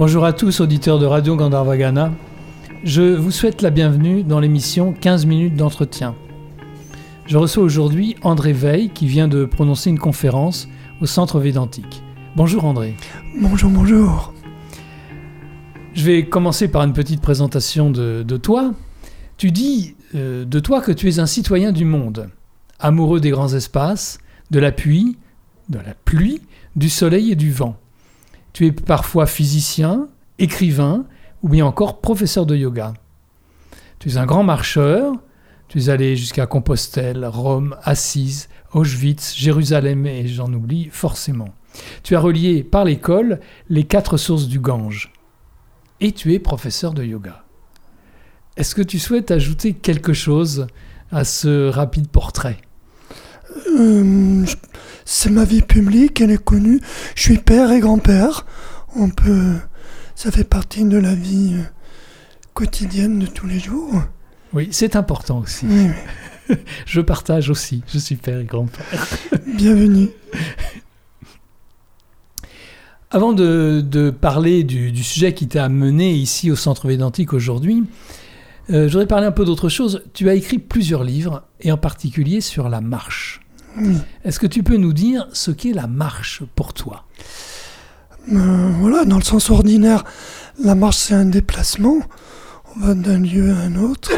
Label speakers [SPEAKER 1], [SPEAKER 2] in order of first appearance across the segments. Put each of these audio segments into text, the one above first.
[SPEAKER 1] Bonjour à tous, auditeurs de Radio Gandharvagana. Je vous souhaite la bienvenue dans l'émission 15 minutes d'entretien. Je reçois aujourd'hui André Veil qui vient de prononcer une conférence au Centre Védantique. Bonjour André.
[SPEAKER 2] Bonjour, bonjour.
[SPEAKER 1] Je vais commencer par une petite présentation de, toi. Tu dis euh, de toi que tu es un citoyen du monde, amoureux des grands espaces, de la pluie, de la pluie, du soleil et du vent. Tu es parfois physicien, écrivain ou bien encore professeur de yoga. Tu es un grand marcheur, tu es allé jusqu'à Compostelle, Rome, Assise, Auschwitz, Jérusalem et j'en oublie forcément. Tu as relié par l'école les quatre sources du Gange. Et tu es professeur de yoga. Est-ce que tu souhaites ajouter quelque chose à ce rapide portrait?
[SPEAKER 2] Euh, C'est ma vie publique, elle est connue. Je suis père et grand-père. On peut, ça fait partie de la vie euh, quotidienne de tous les jours.
[SPEAKER 1] Oui, c'est important aussi. je partage aussi. Je suis père et grand-père.
[SPEAKER 2] Bienvenue.
[SPEAKER 1] Avant de, parler du, sujet qui t'a amené ici au Centre Védantique aujourd'hui, euh, je voudrais parler un peu d'autre chose. Tu as écrit plusieurs livres, et en particulier sur la marche. Est-ce que tu peux nous dire ce qu'est la marche pour toi
[SPEAKER 2] euh, Voilà, dans le sens ordinaire, la marche c'est un déplacement. On va d'un lieu à un autre.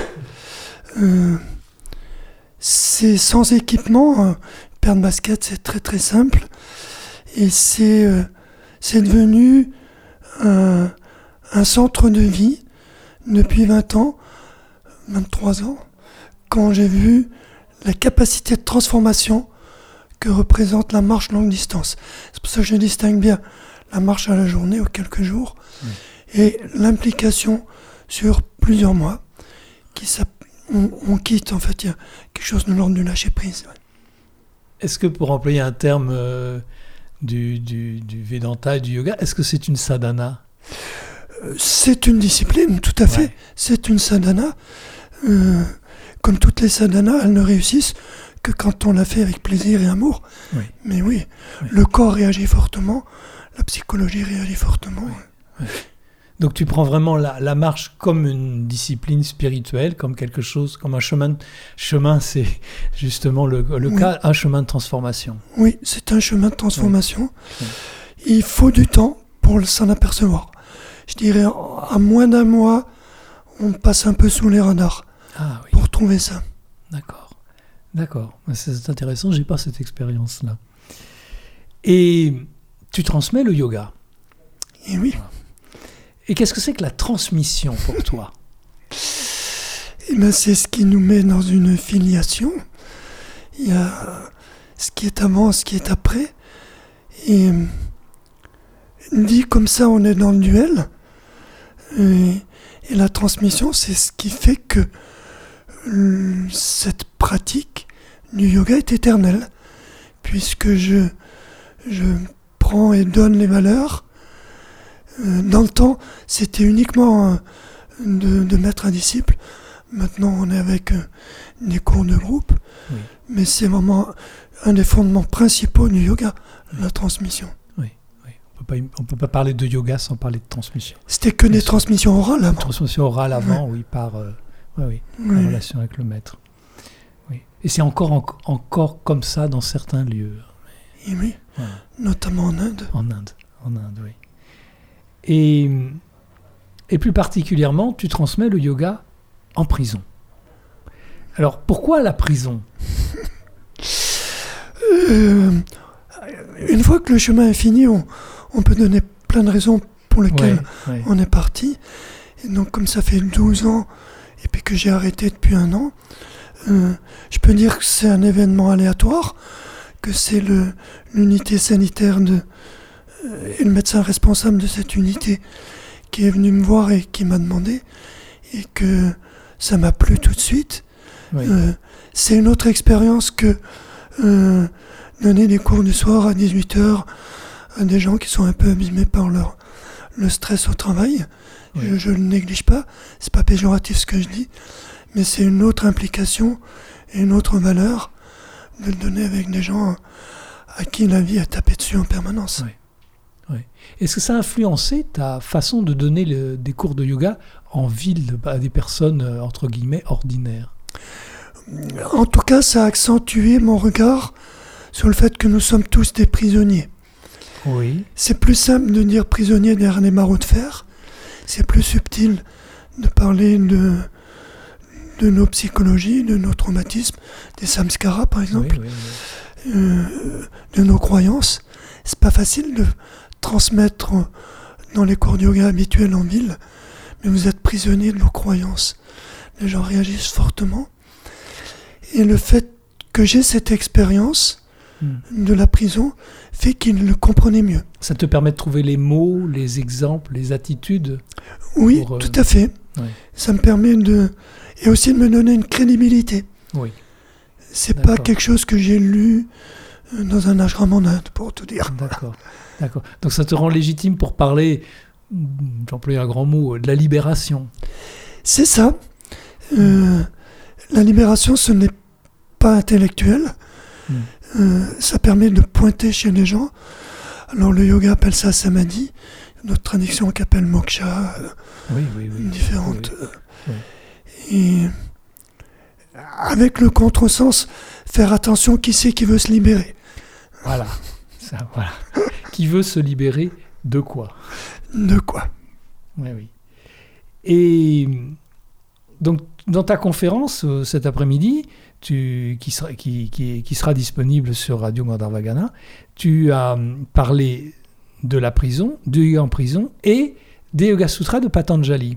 [SPEAKER 2] Euh, c'est sans équipement. Paire de basket, c'est très très simple. Et c'est c'est devenu un, centre de vie depuis 20 ans, 23 ans, quand j'ai vu la capacité de transformation que représente la marche longue distance. C'est pour ça que je distingue bien la marche à la journée ou quelques jours et l'implication sur plusieurs mois qui on, quitte en fait il y a quelque chose de l'ordre du lâcher prise.
[SPEAKER 1] Est-ce que pour employer un terme euh, du, du, du Vedanta et du yoga. Est-ce que c'est une sadhana?
[SPEAKER 2] Euh, C'est une discipline, tout à fait. C'est une sadhana. Euh, comme toutes les sadhanas, elles ne réussissent que quand on la fait avec plaisir et amour. Mais oui, le corps réagit fortement, la psychologie réagit fortement.
[SPEAKER 1] Donc tu prends vraiment la, marche comme une discipline spirituelle, comme quelque chose, comme un chemin. Chemin, c'est justement le, cas, un chemin de transformation.
[SPEAKER 2] Oui, c'est un chemin de transformation. Il faut du temps pour s'en apercevoir. Je dirais, à moins d'un mois, on passe un peu sous les radars ah pour trouver ça.
[SPEAKER 1] D'accord, d'accord. C'est intéressant, j'ai pas cette expérience-là. Et tu transmets le yoga.
[SPEAKER 2] Et oui.
[SPEAKER 1] Et qu'est-ce que c'est que la transmission pour toi?
[SPEAKER 2] Eh ben, C'est ce qui nous met dans une filiation. Il y a ce qui est avant, ce qui est après. Et dit comme ça, on est dans le duel. Et, la transmission, c'est ce qui fait que cette pratique du yoga est éternelle. Puisque je, je prends et donne les valeurs euh, dans le temps, c'était uniquement de, mettre un disciple. Maintenant, on est avec euh, des cours de groupe. Mais c'est vraiment un des fondements principaux du yoga, la transmission.
[SPEAKER 1] Oui, On ne peut pas parler de yoga sans parler de transmission.
[SPEAKER 2] C'était que des transmissions orales
[SPEAKER 1] avant. Transmission orale avant, oui, par euh, en relation avec le maître. Et c'est encore, encore comme ça dans certains lieux.
[SPEAKER 2] oui, notamment en Inde.
[SPEAKER 1] En Inde, en Inde, oui. Et, et plus particulièrement, tu transmets le yoga en prison. Alors pourquoi la prison?
[SPEAKER 2] Euh, Une fois que le chemin est fini, on, on, peut donner plein de raisons pour lesquelles on est parti. Et donc comme ça fait 12 ans et puis que j'ai arrêté depuis un an, euh, je peux dire que c'est un événement aléatoire, que c'est l'unité sanitaire de, euh, et le médecin responsable de cette unité qui est venu me voir et qui m'a demandé, et que ça m'a plu tout de suite. Euh, c'est une autre expérience que donner des cours du soir à 18h à des gens qui sont un peu abîmés par leur, le stress au travail. Je ne le néglige pas, c'est pas péjoratif ce que je dis, mais c'est une autre implication et une autre valeur de le donner avec des gens à qui la vie a tapé dessus en permanence.
[SPEAKER 1] Est-ce que ça a influencé ta façon de donner des cours de yoga en ville à des personnes, euh, entre guillemets, ordinaires?
[SPEAKER 2] En tout cas, ça a accentué mon regard sur le fait que nous sommes tous des prisonniers.
[SPEAKER 1] Oui.
[SPEAKER 2] C'est plus simple de dire prisonnier derrière les marauds de fer. C'est plus subtil de parler de, de nos psychologies, de nos traumatismes, des samskaras par exemple, euh, de nos croyances. C'est pas facile de transmettre dans les cours de yoga habituels en ville, mais vous êtes prisonnier de vos croyances. Les gens réagissent fortement. Et le fait que j'ai cette expérience hmm. de la prison fait qu'ils le comprenaient mieux.
[SPEAKER 1] Ça te permet de trouver les mots, les exemples, les attitudes
[SPEAKER 2] Oui, euh, tout à fait. Ça me permet de. Et aussi de me donner une crédibilité.
[SPEAKER 1] Oui.
[SPEAKER 2] C'est pas quelque chose que j'ai lu euh, dans un ashram en Inde, pour tout dire.
[SPEAKER 1] D'accord. D'accord. Donc ça te rend légitime pour parler, j'emploie un grand mot, de la libération.
[SPEAKER 2] C'est ça. Euh, la libération, ce n'est pas intellectuel. Euh, ça permet de pointer chez les gens. Alors le yoga appelle ça samadhi, notre tradition qu'appelle moksha,
[SPEAKER 1] oui, oui, oui.
[SPEAKER 2] différentes. Et avec le contresens, faire attention qui c'est qui veut se libérer?
[SPEAKER 1] Voilà, ça, voilà. qui veut se libérer de quoi?
[SPEAKER 2] De quoi?
[SPEAKER 1] Oui, oui. Et donc, dans ta conférence euh, cet après-midi, qui, sera, qui, qui, sera disponible sur Radio Gandharvagana, tu as hum, parlé de la prison, du yoga en prison et des Yoga Sutras de Patanjali.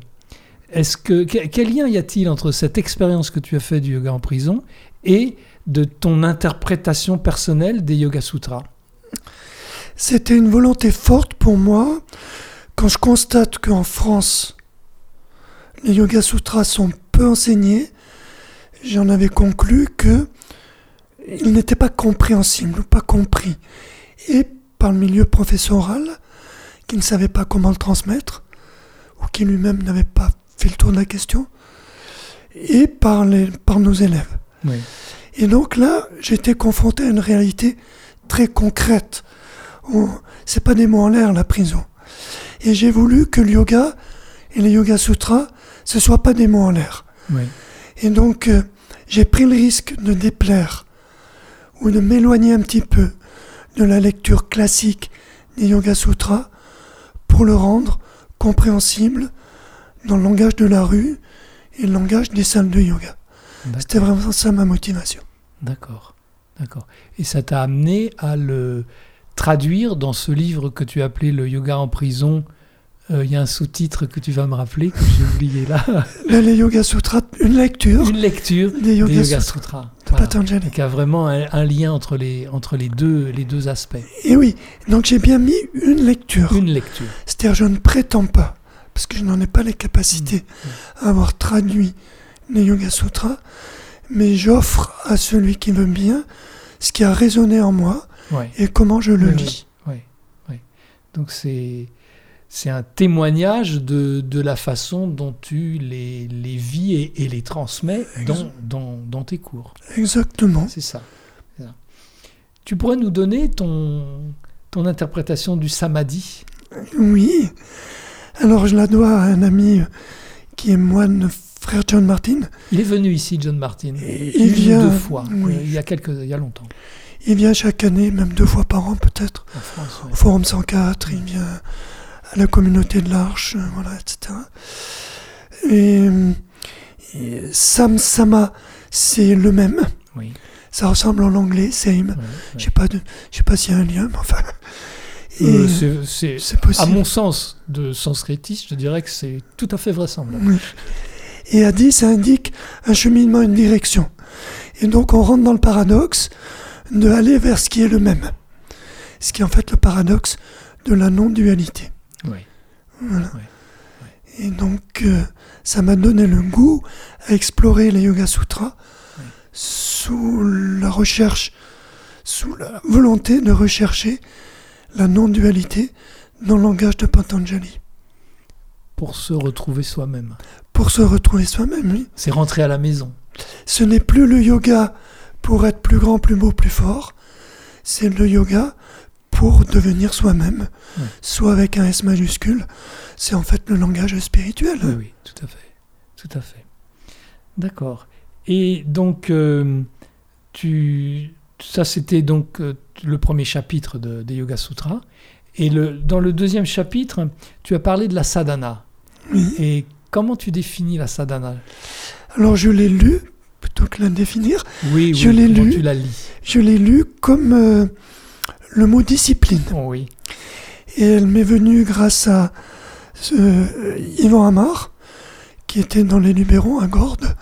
[SPEAKER 1] Est-ce que quel lien y a-t-il entre cette expérience que tu as fait du yoga en prison et de ton interprétation personnelle des Yoga Sutras?
[SPEAKER 2] C'était une volonté forte pour moi quand je constate qu'en France, les Yoga Sutras sont peu enseignés. J'en avais conclu que ils n'étaient pas compréhensibles ou pas compris, et par le milieu professoral qui ne savait pas comment le transmettre, ou qui lui-même n'avait pas fait le tour de la question, et par, les, par nos élèves. Et donc là, j'étais confronté à une réalité très concrète. C'est pas des mots en l'air, la prison. Et j'ai voulu que le yoga et les Yoga Sutras, ce soit pas des mots en l'air. Et donc, euh, j'ai pris le risque de déplaire ou de m'éloigner un petit peu de la lecture classique des Yoga Sutras pour le rendre compréhensible dans le langage de la rue et le langage des salles de yoga. C'était vraiment ça ma motivation.
[SPEAKER 1] D'accord, d'accord. Et ça t'a amené à le traduire dans ce livre que tu appelais Le yoga en prison. Euh, il y a un sous-titre que tu vas me rappeler, que j'ai oublié là.
[SPEAKER 2] les Yoga Sutras, une lecture.
[SPEAKER 1] Une lecture des Yoga, Sutras.
[SPEAKER 2] Patanjali.
[SPEAKER 1] Qui a vraiment un, lien entre, les, entre les, deux, les deux aspects.
[SPEAKER 2] Et oui, donc j'ai bien mis une lecture.
[SPEAKER 1] Une lecture.
[SPEAKER 2] C'est-à-dire, je ne prétends pas parce que je n'en ai pas les capacités mmh. à avoir traduit les Yoga Sutras, mais j'offre à celui qui veut bien ce qui a résonné en moi et comment je le lis.
[SPEAKER 1] Oui, oui. Donc c'est c'est un témoignage de, de, la façon dont tu les, les vis et, et les transmets dans, dans, dans, tes cours.
[SPEAKER 2] Exactement.
[SPEAKER 1] C'est ça. Tu pourrais nous donner ton, ton interprétation du samadhi?
[SPEAKER 2] Oui. Alors je la dois à un ami qui est moine, frère John Martin.
[SPEAKER 1] Il est venu ici, John Martin. il vient deux fois, il y a quelques, il y a longtemps.
[SPEAKER 2] Il vient chaque année, même deux fois par an peut-être. Au Forum 104, il vient à la communauté de l'Arche, voilà, etc. Et, Sam Sama, c'est le même. Ça ressemble en anglais, same. Je sais pas, je sais pas s'il y a un lien, mais enfin.
[SPEAKER 1] Euh, c'est À mon sens de sanskritiste, je dirais que c'est tout à fait vraisemblable.
[SPEAKER 2] Et Adi, ça indique un cheminement, une direction. Et donc on rentre dans le paradoxe de aller vers ce qui est le même. Ce qui est en fait le paradoxe de la non-dualité. Et donc euh, ça m'a donné le goût à explorer les Yoga Sutras sous la recherche, sous la volonté de rechercher la non-dualité dans le langage de Patanjali.
[SPEAKER 1] Pour se retrouver soi-même.
[SPEAKER 2] Pour se retrouver soi-même, oui.
[SPEAKER 1] C'est rentrer à la maison.
[SPEAKER 2] Ce n'est plus le yoga pour être plus grand, plus beau, plus fort. C'est le yoga pour devenir soi-même, soit avec un S majuscule. C'est en fait le langage spirituel.
[SPEAKER 1] Oui, oui, tout à fait. Tout à fait. D'accord. Et donc, euh, tu, ça c'était donc euh, le premier chapitre de, des Yoga Sutras. Et le, dans le deuxième chapitre, tu as parlé de la sadhana. Et comment tu définis la sadhana?
[SPEAKER 2] Alors je l'ai lu plutôt que la définir.
[SPEAKER 1] Oui,
[SPEAKER 2] je
[SPEAKER 1] oui,
[SPEAKER 2] l'ai lu.
[SPEAKER 1] Tu la lis?
[SPEAKER 2] Je l'ai lu comme euh, le mot discipline.
[SPEAKER 1] Oh, oui.
[SPEAKER 2] Et elle m'est venue grâce à Yvan Amar, qui était dans les Libéraux à Gordes,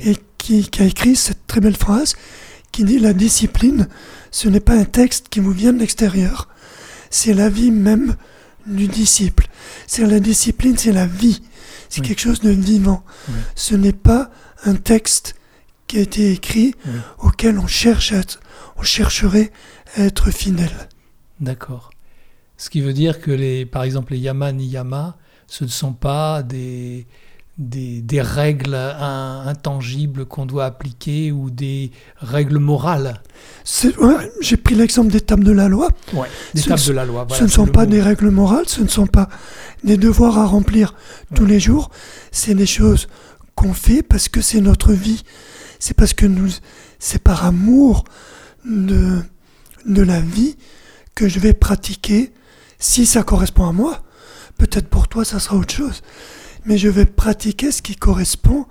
[SPEAKER 2] et qui, qui, a écrit cette très belle phrase qui dit La discipline, ce n'est pas un texte qui vous vient de l'extérieur, c'est la vie même du disciple. C'est la discipline, c'est la vie. C'est quelque chose de vivant. Ce n'est pas un texte qui a été écrit auquel on cherche à être, on chercherait à être fidèle.
[SPEAKER 1] D'accord. Ce qui veut dire que les, par exemple, les yama niyama, ce ne sont pas des, des, des règles intangibles qu'on doit appliquer ou des règles morales.
[SPEAKER 2] Ouais, J'ai pris l'exemple des tables de la loi.
[SPEAKER 1] Ouais, des tables de la loi.
[SPEAKER 2] Voilà, ce ne sont pas mot. des règles morales, ce ne sont pas des devoirs à remplir tous les jours. C'est des choses qu'on fait parce que c'est notre vie. C'est parce que nous, c'est par amour de, de la vie que je vais pratiquer si ça correspond à moi. Peut-être pour toi, ça sera autre chose mais je vais pratiquer ce qui correspond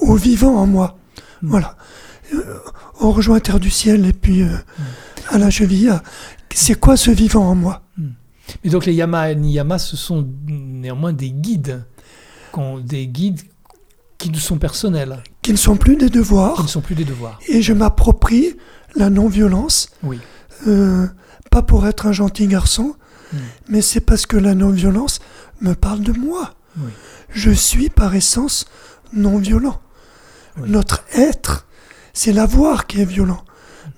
[SPEAKER 2] au vivant en moi. Mm. Voilà. Euh, on rejoint Terre du Ciel et puis euh, à la cheville, c'est quoi ce vivant en moi?
[SPEAKER 1] Mm. Mais donc les Yama et Niyama, ce sont néanmoins des guides, des guides qui nous sont personnels.
[SPEAKER 2] Qui ne sont plus des devoirs.
[SPEAKER 1] Qui ne sont plus des devoirs.
[SPEAKER 2] Et je m'approprie la non-violence.
[SPEAKER 1] Oui.
[SPEAKER 2] Euh, pas pour être un gentil garçon, mm. mais c'est parce que la non-violence me parle de moi.
[SPEAKER 1] Oui.
[SPEAKER 2] Je suis par essence non violent. Oui. Notre être, c'est l'avoir qui est violent.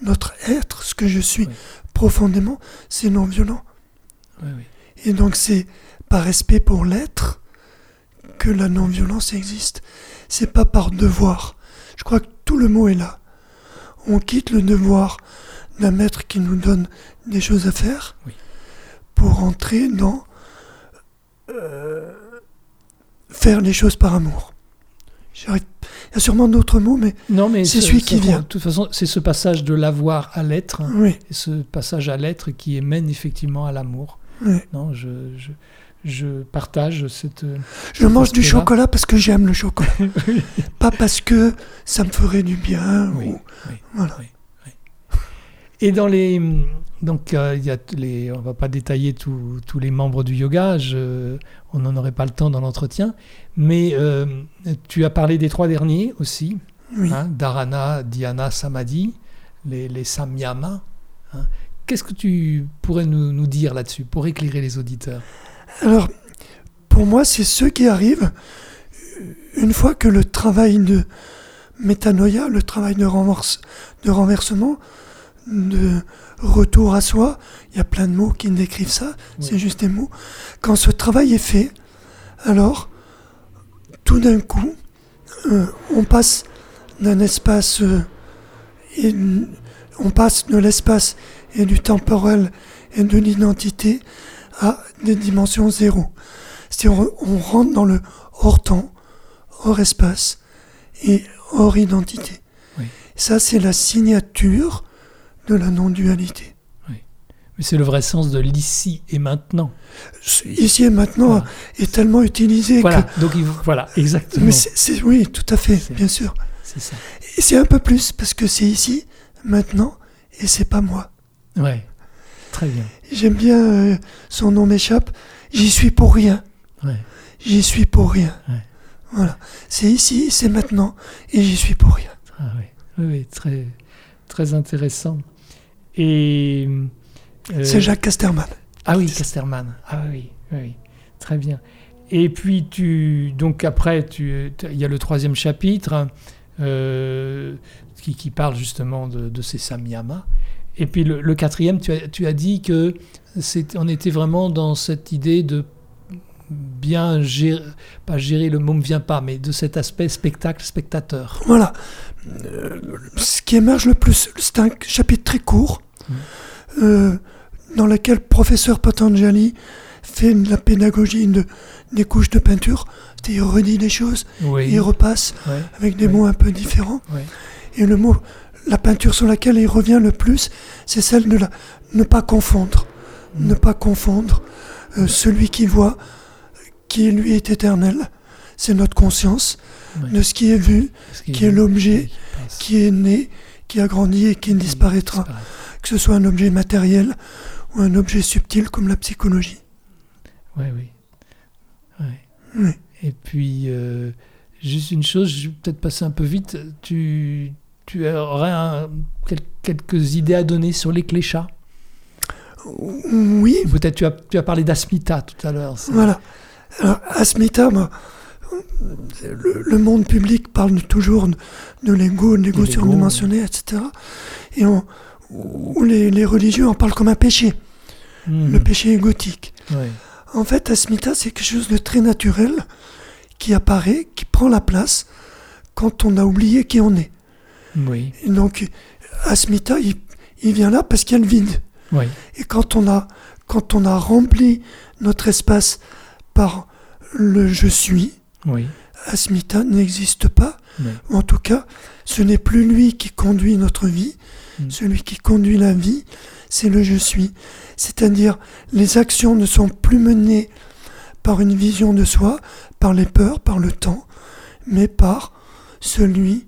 [SPEAKER 2] Notre être, ce que je suis oui. profondément, c'est non violent. Et donc c'est par respect pour l'être que la non-violence existe. C'est pas par devoir. Je crois que tout le mot est là. On quitte le devoir d'un maître qui nous donne des choses à faire pour entrer dans euh, faire les choses par amour. Il y a sûrement d'autres mots, mais,
[SPEAKER 1] non, mais
[SPEAKER 2] c'est celui qui vient.
[SPEAKER 1] De toute façon, c'est ce passage de l'avoir à l'être,
[SPEAKER 2] oui.
[SPEAKER 1] et ce passage à l'être qui mène effectivement à l'amour.
[SPEAKER 2] Oui.
[SPEAKER 1] Non, je, je, je, partage cette.
[SPEAKER 2] Je mange du chocolat parce que j'aime le chocolat, pas parce que ça me ferait du bien.
[SPEAKER 1] Oui,
[SPEAKER 2] ou...
[SPEAKER 1] oui,
[SPEAKER 2] voilà.
[SPEAKER 1] oui, Et dans les, donc, euh, y a les, on ne va pas détailler tous les membres du yoga, je, on n'en aurait pas le temps dans l'entretien, mais euh, tu as parlé des trois derniers aussi,
[SPEAKER 2] oui.
[SPEAKER 1] hein, Dharana, Dhyana, Samadhi, les, les Samyama. Hein. Qu'est-ce que tu pourrais nous, nous dire là-dessus pour éclairer les auditeurs?
[SPEAKER 2] Alors, pour moi, c'est ceux qui arrivent une fois que le travail de métanoïa, le travail de, renverse, de renversement, de retour à soi, il y a plein de mots qui décrivent ça, oui. c'est juste des mots. Quand ce travail est fait, alors, tout d'un coup, euh, on passe d'un espace, euh, et, on passe de l'espace et du temporel et de l'identité à des dimensions zéro. C'est-à-dire on rentre dans le hors temps, hors espace et hors identité.
[SPEAKER 1] Oui.
[SPEAKER 2] Ça, c'est la signature de la non-dualité.
[SPEAKER 1] Oui. Mais c'est le vrai sens de l'ici et maintenant.
[SPEAKER 2] Ici et maintenant voilà. est tellement utilisé
[SPEAKER 1] voilà.
[SPEAKER 2] que...
[SPEAKER 1] Donc, il, voilà, exactement.
[SPEAKER 2] Mais oui, tout à fait, bien sûr.
[SPEAKER 1] C'est ça.
[SPEAKER 2] Et c'est un peu plus, parce que c'est ici, maintenant, et c'est pas moi.
[SPEAKER 1] Ouais, très bien.
[SPEAKER 2] J'aime bien, euh, son nom m'échappe, j'y suis pour rien.
[SPEAKER 1] Ouais.
[SPEAKER 2] J'y suis pour rien.
[SPEAKER 1] Ouais.
[SPEAKER 2] Voilà. C'est ici, c'est maintenant, et j'y suis pour rien.
[SPEAKER 1] Ah oui, oui, oui très, très intéressant. Et.
[SPEAKER 2] Euh, c'est Jacques Casterman.
[SPEAKER 1] Ah oui, Casterman. Ah oui, oui, très bien. Et puis, tu, donc après, tu, il y a le troisième chapitre euh, qui, qui, parle justement de, de ces samyamas. Et puis le, le quatrième, tu as, tu as, dit que c'est, on était vraiment dans cette idée de bien gérer, pas gérer, le mot ne vient pas, mais de cet aspect spectacle-spectateur.
[SPEAKER 2] Voilà. Euh, ce qui émerge le plus, c'est un chapitre très court, mmh. euh, dans laquelle professeur Patanjali fait de la pédagogie de, des couches de peinture, il redit des choses, il repasse avec des mots un peu différents. Et le mot, la peinture sur laquelle il revient le plus, c'est celle de la, ne pas confondre. Ne pas confondre euh, celui qui voit, qui lui est éternel, c'est notre conscience, de ce qui est vu, qui, est l'objet, qui, est né, qui a grandi et qui disparaîtra. Que ce soit un objet matériel ou un objet subtil comme la psychologie.
[SPEAKER 1] Oui, oui. oui. Et puis, euh, juste une chose, je vais peut-être passer un peu vite. Tu, tu aurais quelques idées à donner sur les cléchats
[SPEAKER 2] Oui.
[SPEAKER 1] Peut-être tu as, tu as parlé d'Asmita tout à l'heure.
[SPEAKER 2] Voilà. Alors, Asmita, le, monde public parle toujours de l'ego, de l'ego surdimensionné, etc. Et on, les, les, religieux en parlent comme un péché, hmm. le péché égotique. En fait, Asmita, c'est quelque chose de très naturel qui apparaît, qui prend la place quand on a oublié qui on est.
[SPEAKER 1] Oui.
[SPEAKER 2] Donc, Asmita, il, il vient là parce qu'il y a le vide.
[SPEAKER 1] Oui.
[SPEAKER 2] Et quand on, a, quand on a rempli notre espace par le je suis,
[SPEAKER 1] oui.
[SPEAKER 2] Asmita n'existe pas. En tout cas, ce n'est plus lui qui conduit notre vie. Mm. Celui qui conduit la vie, c'est le je suis. C'est-à-dire, les actions ne sont plus menées par une vision de soi, par les peurs, par le temps, mais par celui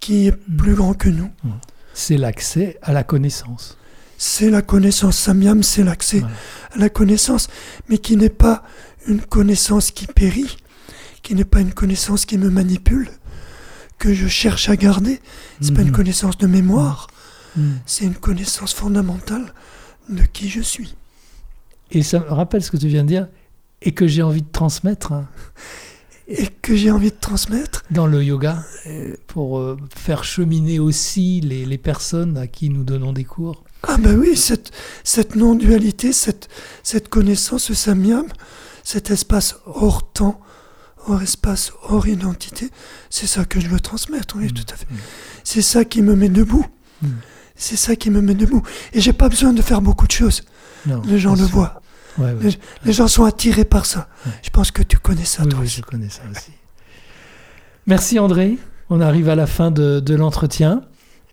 [SPEAKER 2] qui est mm. plus grand que nous. Mm.
[SPEAKER 1] C'est l'accès à la connaissance.
[SPEAKER 2] C'est la connaissance. Samyam, c'est l'accès à la connaissance, mais qui n'est pas une connaissance qui périt, qui n'est pas une connaissance qui me manipule, que je cherche à garder. C'est pas une mm-hmm. connaissance de mémoire, c'est une connaissance fondamentale de qui je suis.
[SPEAKER 1] Et ça me rappelle ce que tu viens de dire, et que j'ai envie de transmettre. Hein.
[SPEAKER 2] Et que j'ai envie de transmettre.
[SPEAKER 1] Dans le yoga, pour euh, faire cheminer aussi les, les, personnes à qui nous donnons des cours.
[SPEAKER 2] Ah ben oui, cette, cette non-dualité, cette, cette connaissance, ce samyam, cet espace hors temps, hors espace, hors identité, c'est ça que je veux transmettre, oui, mmh. tout à fait. Mmh. C'est ça qui me met debout. Mmh. C'est ça qui me met debout. Et j'ai pas besoin de faire beaucoup de choses. les gens le voient. Les, gens sont attirés par ça. Je pense que tu connais ça,
[SPEAKER 1] toi
[SPEAKER 2] oui,
[SPEAKER 1] je connais ça aussi. Merci André. On arrive à la fin de, de l'entretien.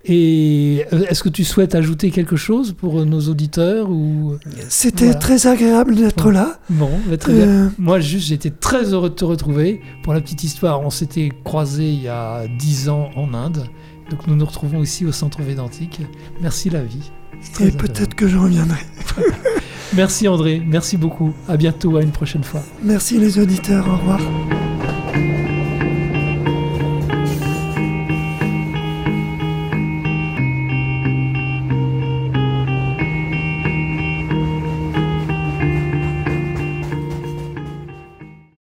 [SPEAKER 1] Et euh, est-ce que tu souhaites ajouter quelque chose pour euh, nos auditeurs ou?
[SPEAKER 2] C'était très agréable d'être là.
[SPEAKER 1] Bon, très bien. Euh, Moi, juste, j'étais très heureux de te retrouver. Pour la petite histoire, on s'était croisés il y a dix ans en Inde. Donc nous nous retrouvons ici au centre Védantique. Merci la vie.
[SPEAKER 2] Et peut-être que je reviendrai.
[SPEAKER 1] merci André, merci beaucoup. À bientôt, à une prochaine fois.
[SPEAKER 2] Merci les auditeurs, au revoir.